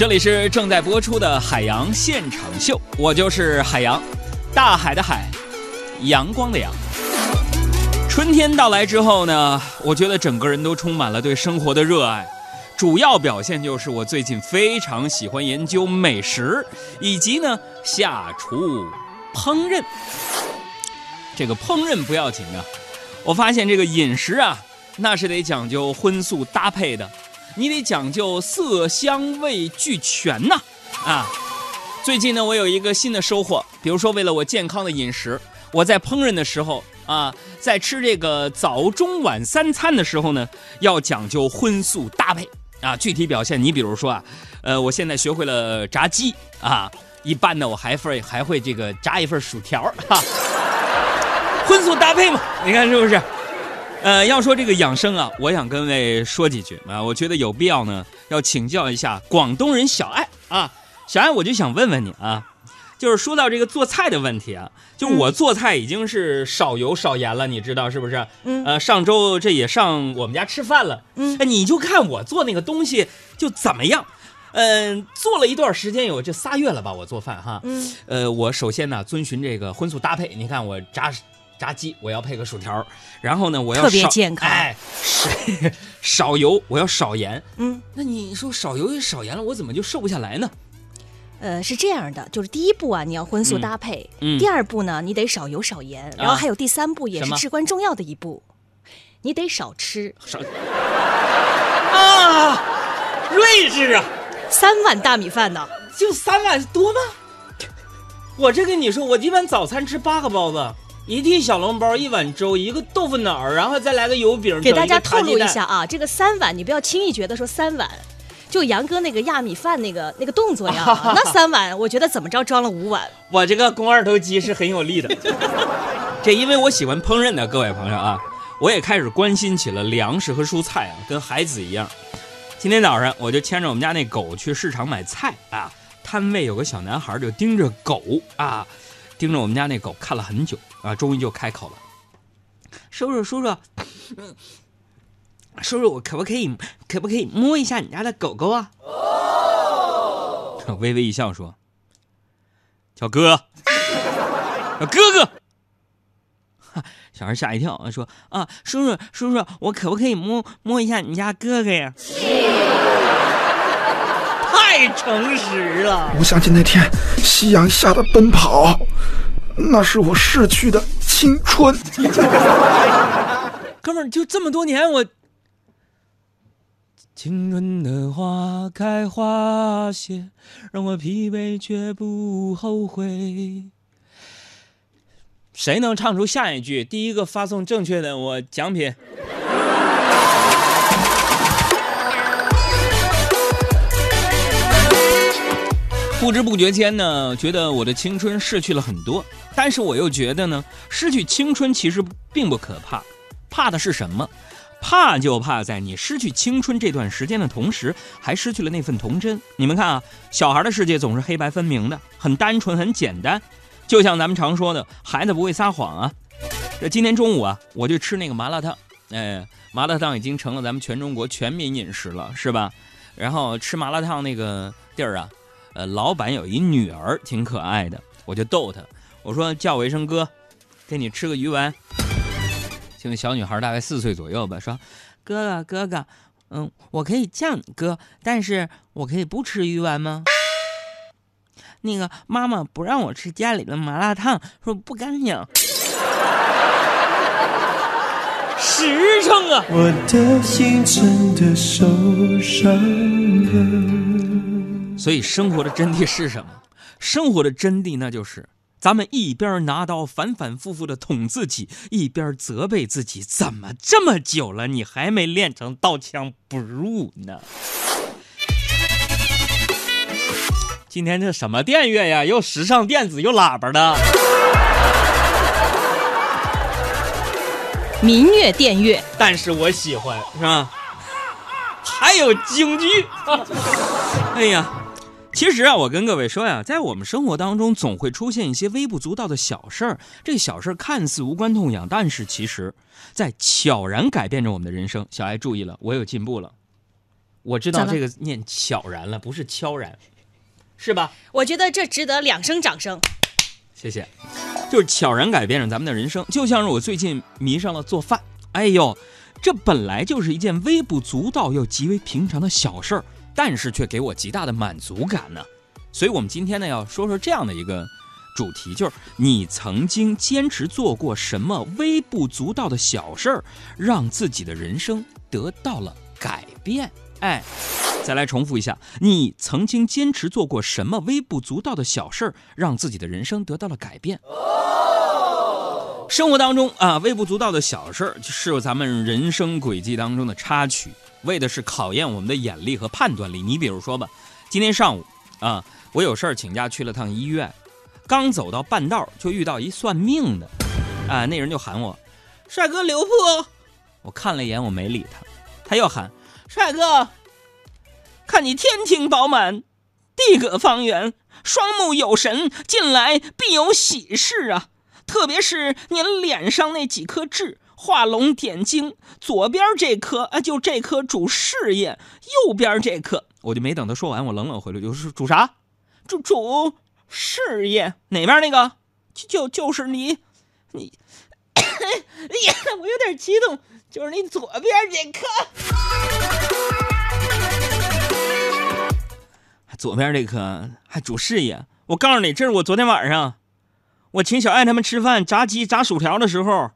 这里是正在播出的海洋现场秀，我就是海洋，大海的海，阳光的阳。春天到来之后呢，我觉得整个人都充满了对生活的热爱，主要表现就是我最近非常喜欢研究美食，以及呢下厨烹饪。这个烹饪不要紧啊，我发现这个饮食啊，那是得讲究荤素搭配的。你得讲究色香味俱全呐，啊！最近呢，我有一个新的收获，比如说为了我健康的饮食，我在烹饪的时候啊，在吃这个早中晚三餐的时候呢，要讲究荤素搭配啊。具体表现，你比如说啊，呃，我现在学会了炸鸡啊，一般呢我还会还会这个炸一份薯条哈，荤素搭配嘛，你看是不是？呃，要说这个养生啊，我想跟各位说几句啊。我觉得有必要呢，要请教一下广东人小爱啊。小爱，我就想问问你啊，就是说到这个做菜的问题啊，就我做菜已经是少油少盐了，你知道是不是？嗯。呃，上周这也上我们家吃饭了。嗯。哎，你就看我做那个东西就怎么样？嗯，做了一段时间有这仨月了吧？我做饭哈。嗯。呃，我首先呢遵循这个荤素搭配，你看我炸。炸鸡我要配个薯条，然后呢我要特别健康，哎，少油我要少盐，嗯，那你说少油也少盐了，我怎么就瘦不下来呢？呃，是这样的，就是第一步啊，你要荤素搭配，嗯，第二步呢，你得少油少盐，然后还有第三步也是至关重要的一步，你得少吃少啊，睿智啊，三碗大米饭呢，就三碗多吗？我这跟你说，我一般早餐吃八个包子。一屉小笼包，一碗粥，一个豆腐脑儿，然后再来个油饼。给大家透露一下啊，这个三碗你不要轻易觉得说三碗，就杨哥那个压米饭那个那个动作呀，那三碗我觉得怎么着装了五碗。我这个肱二头肌是很有力的，这因为我喜欢烹饪的各位朋友啊，我也开始关心起了粮食和蔬菜啊，跟孩子一样。今天早上我就牵着我们家那狗去市场买菜啊，摊位有个小男孩就盯着狗啊。盯着我们家那狗看了很久啊，终于就开口了：“叔叔，叔叔，叔叔，我可不可以，可不可以摸一下你家的狗狗啊？”微微一笑说：“叫哥，小哥哥。”小孩吓一跳说：“啊，叔叔，叔叔，我可不可以摸摸一下你家哥哥呀？”太诚实了！我想起那天夕阳下的奔跑，那是我逝去的青春。哥们儿，就这么多年，我青春的花开花谢，让我疲惫却不后悔。谁能唱出下一句？第一个发送正确的，我奖品。不知不觉间呢，觉得我的青春逝去了很多，但是我又觉得呢，失去青春其实并不可怕，怕的是什么？怕就怕在你失去青春这段时间的同时，还失去了那份童真。你们看啊，小孩的世界总是黑白分明的，很单纯，很简单，就像咱们常说的，孩子不会撒谎啊。这今天中午啊，我就吃那个麻辣烫，哎，麻辣烫已经成了咱们全中国全民饮食了，是吧？然后吃麻辣烫那个地儿啊。呃，老板有一女儿挺可爱的，我就逗她，我说叫我一声哥，给你吃个鱼丸。这个小女孩大概四岁左右吧，说哥哥哥哥，嗯，我可以叫你哥，但是我可以不吃鱼丸吗？那个妈妈不让我吃家里的麻辣烫，说不干净。实诚啊！我的心真的受伤了。所以生活的真谛是什么？生活的真谛那就是，咱们一边拿刀反反复复的捅自己，一边责备自己，怎么这么久了你还没练成刀枪不入呢？今天这什么电乐呀？又时尚电子又喇叭的，民乐电乐，但是我喜欢，是吧？还有京剧，哎呀！其实啊，我跟各位说呀，在我们生活当中，总会出现一些微不足道的小事儿。这小事儿看似无关痛痒，但是其实，在悄然改变着我们的人生。小艾注意了，我有进步了。我知道这个念悄然了，不是悄然，是吧？我觉得这值得两声掌声。谢谢。就是悄然改变着咱们的人生，就像是我最近迷上了做饭。哎呦，这本来就是一件微不足道又极为平常的小事儿，但是却给我极大的满足感呢。所以，我们今天呢要说说这样的一个主题，就是你曾经坚持做过什么微不足道的小事儿，让自己的人生得到了改变。哎，再来重复一下，你曾经坚持做过什么微不足道的小事儿，让自己的人生得到了改变？生活当中啊，微不足道的小事儿，是咱们人生轨迹当中的插曲，为的是考验我们的眼力和判断力。你比如说吧，今天上午啊，我有事儿请假去了趟医院，刚走到半道就遇到一算命的，啊，那人就喊我，帅哥刘破，我看了一眼，我没理他，他又喊。帅哥，看你天庭饱满，地阁方圆，双目有神，近来必有喜事啊！特别是您脸上那几颗痣，画龙点睛。左边这颗啊，就这颗主事业；右边这颗，我就没等他说完，我冷冷回了，就是主啥？主主事业哪边那个？就就就是你，你，哎呀，我有点激动。就是你左边这颗，左边这颗还主事业。我告诉你，这是我昨天晚上，我请小爱他们吃饭炸鸡炸薯条的时候，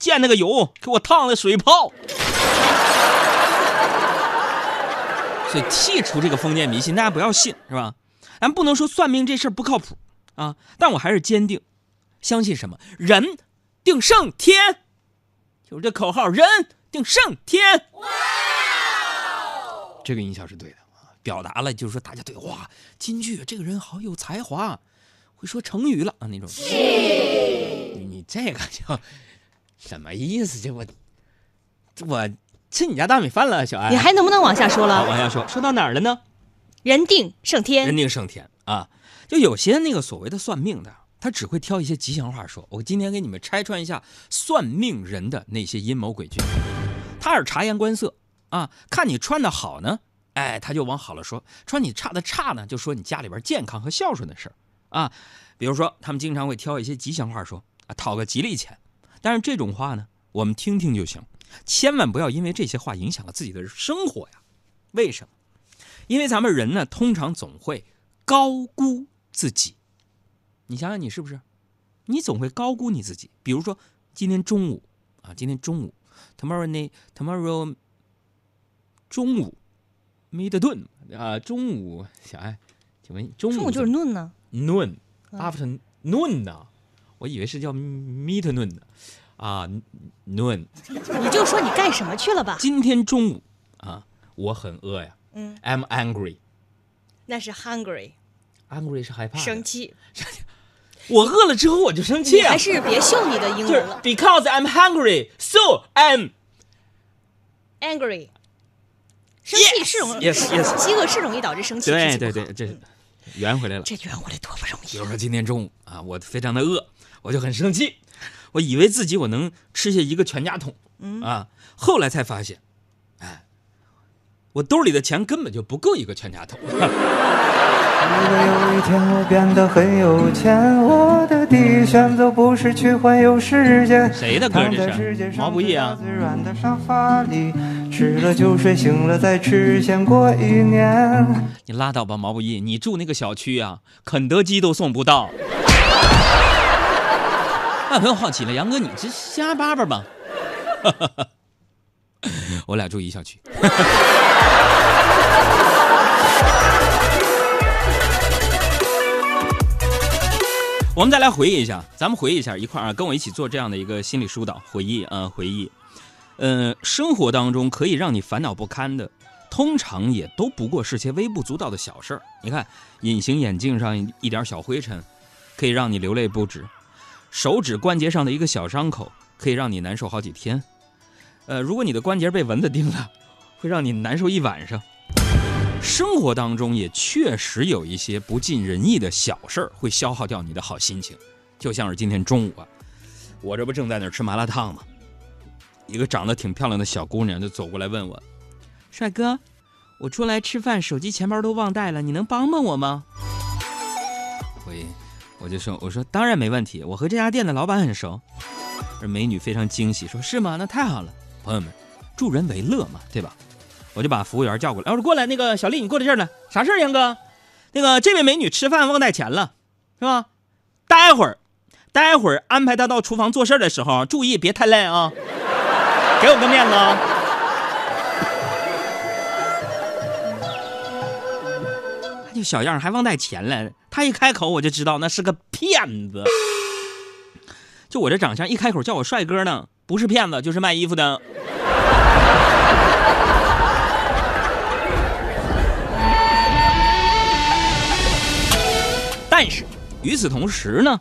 溅那个油给我烫的水泡。所以剔除这个封建迷信，大家不要信，是吧？咱不能说算命这事儿不靠谱啊，但我还是坚定相信什么人定胜天。就是这口号，人定胜天。哇，这个音效是对的啊，表达了就是说大家对哇，京剧，这个人好有才华，会说成语了啊那种。你你这个就什么意思？这我我吃你家大米饭了，小艾。你还能不能往下说了？往下说，说到哪儿了呢？人定胜天。人定胜天啊，就有些那个所谓的算命的。他只会挑一些吉祥话说。我今天给你们拆穿一下算命人的那些阴谋诡计。他是察言观色啊，看你穿的好呢，哎，他就往好了说；穿你差的差呢，就说你家里边健康和孝顺的事儿啊。比如说，他们经常会挑一些吉祥话说啊，讨个吉利钱。但是这种话呢，我们听听就行，千万不要因为这些话影响了自己的生活呀。为什么？因为咱们人呢，通常总会高估自己。你想想，你是不是？你总会高估你自己。比如说，今天中午啊，今天中午，tomorrow night，tomorrow 中午，midday 啊，中午，小爱，请问中午？就是 noon 呢？noon，after noon 呢？我以为是叫 midday 呢。啊，noon。你就说你干什么去了吧？今天中午啊，我很饿呀。嗯，I'm angry。那是 hungry。angry 是害怕。生气。我饿了之后我就生气，还是别秀你的英文了。Because I'm hungry, so I'm angry。生气是容，yes yes，饥饿是容易导致生气。对对对，这圆回来了。这圆回来多不容易。比如说今天中午啊，我非常的饿，我就很生气，我以为自己我能吃下一个全家桶，啊，后来才发现，哎，我兜里的钱根本就不够一个全家桶。如果有一天我变得很有钱，我的第一选择不是去环游世界。谁的歌这是？毛不易啊。最软的沙发里，吃了就睡，醒了再吃，先过一年。你拉倒吧，毛不易，你住那个小区啊，肯德基都送不到。那朋友好奇了，杨哥，你这瞎叭叭吧？我俩住一小区。我们再来回忆一下，咱们回忆一下一块儿啊，跟我一起做这样的一个心理疏导，回忆啊，回忆。呃，生活当中可以让你烦恼不堪的，通常也都不过是些微不足道的小事儿。你看，隐形眼镜上一点小灰尘，可以让你流泪不止；手指关节上的一个小伤口，可以让你难受好几天。呃，如果你的关节被蚊子叮了，会让你难受一晚上。生活当中也确实有一些不尽人意的小事儿，会消耗掉你的好心情。就像是今天中午啊，我这不正在那儿吃麻辣烫吗？一个长得挺漂亮的小姑娘就走过来问我：“帅哥，我出来吃饭，手机、钱包都忘带了，你能帮帮我吗？喂我就说，我说当然没问题，我和这家店的老板很熟。而美女非常惊喜，说是吗？那太好了，朋友们，助人为乐嘛，对吧？我就把服务员叫过来，我说过来，那个小丽，你过来这儿来，啥事儿，杨哥？那个这位美女吃饭忘带钱了，是吧？待会儿，待会儿安排她到厨房做事的时候，注意别太累啊，给我个面子啊。就小样还忘带钱了，他一开口我就知道那是个骗子。就我这长相，一开口叫我帅哥呢，不是骗子就是卖衣服的。但是与此同时呢，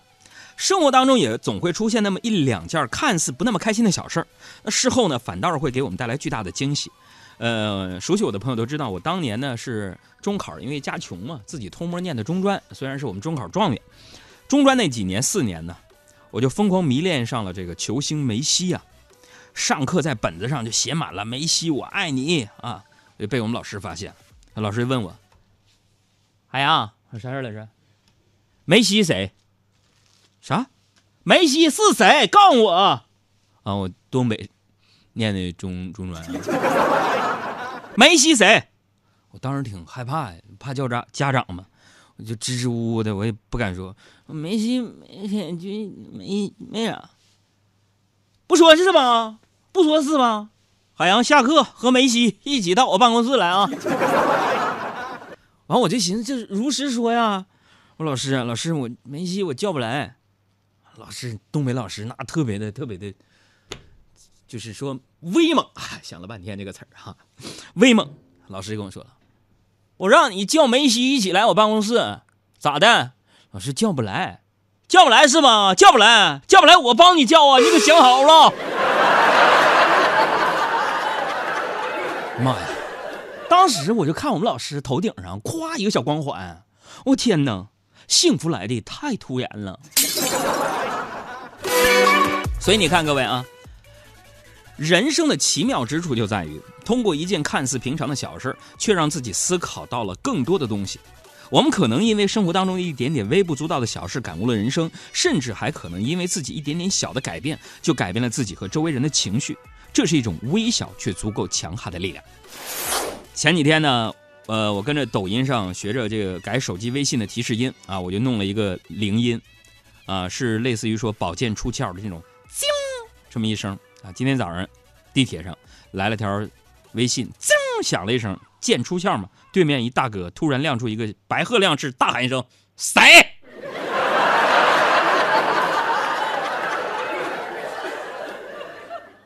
生活当中也总会出现那么一两件看似不那么开心的小事儿，那事后呢反倒是会给我们带来巨大的惊喜。呃，熟悉我的朋友都知道，我当年呢是中考，因为家穷嘛，自己偷摸念的中专，虽然是我们中考状元。中专那几年四年呢，我就疯狂迷恋上了这个球星梅西啊，上课在本子上就写满了梅西我爱你啊，就被我们老师发现，老师就问我，海洋，啥事来着？梅西谁？啥？梅西是谁？告诉我！啊，我东北念的中中专。梅西谁？我当时挺害怕呀，怕叫家家长嘛，我就支支吾吾的，我也不敢说。梅西梅西就没没啥，不说是吗？不说是吧？海洋下课和梅西一起到我办公室来啊！完，我就寻思，就是如实说呀。我老师，老师，我梅西我叫不来。老师，东北老师那特别的特别的，就是说威猛。想了半天这个词儿哈，威猛。老师就跟我说了，我让你叫梅西一起来我办公室，咋的？老师叫不来，叫不来是吗？叫不来，叫不来，我帮你叫啊！你可想好了？妈呀！当时我就看我们老师头顶上咵一个小光环，我天哪！幸福来的太突然了，所以你看，各位啊，人生的奇妙之处就在于，通过一件看似平常的小事，却让自己思考到了更多的东西。我们可能因为生活当中一点点微不足道的小事感悟了人生，甚至还可能因为自己一点点小的改变，就改变了自己和周围人的情绪。这是一种微小却足够强悍的力量。前几天呢。呃，我跟着抖音上学着这个改手机微信的提示音啊，我就弄了一个铃音，啊，是类似于说宝剑出鞘的这种，啾这么一声啊。今天早上地铁上来了条微信，噌响了一声，剑出鞘嘛。对面一大哥突然亮出一个白鹤亮翅，大喊一声：“谁？”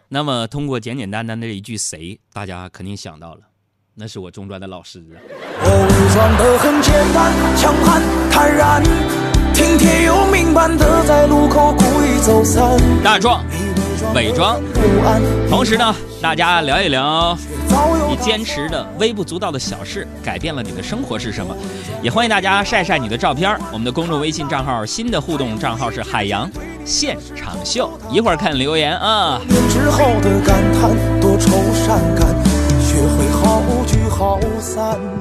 那么通过简简单单的一句“谁”，大家肯定想到了。那是我中专的老师啊。我伪装的很简单，强悍坦然，体贴又明白的在路口故意走散。大壮，伪装，同时呢，大家聊一聊你坚持的微不足道的小事，改变了你的生活是什么？也欢迎大家晒晒你的照片。我们的公众微信账号新的互动账号是海洋现场秀，一会儿看留言啊。之后的感叹，多愁善感。学会好聚好散。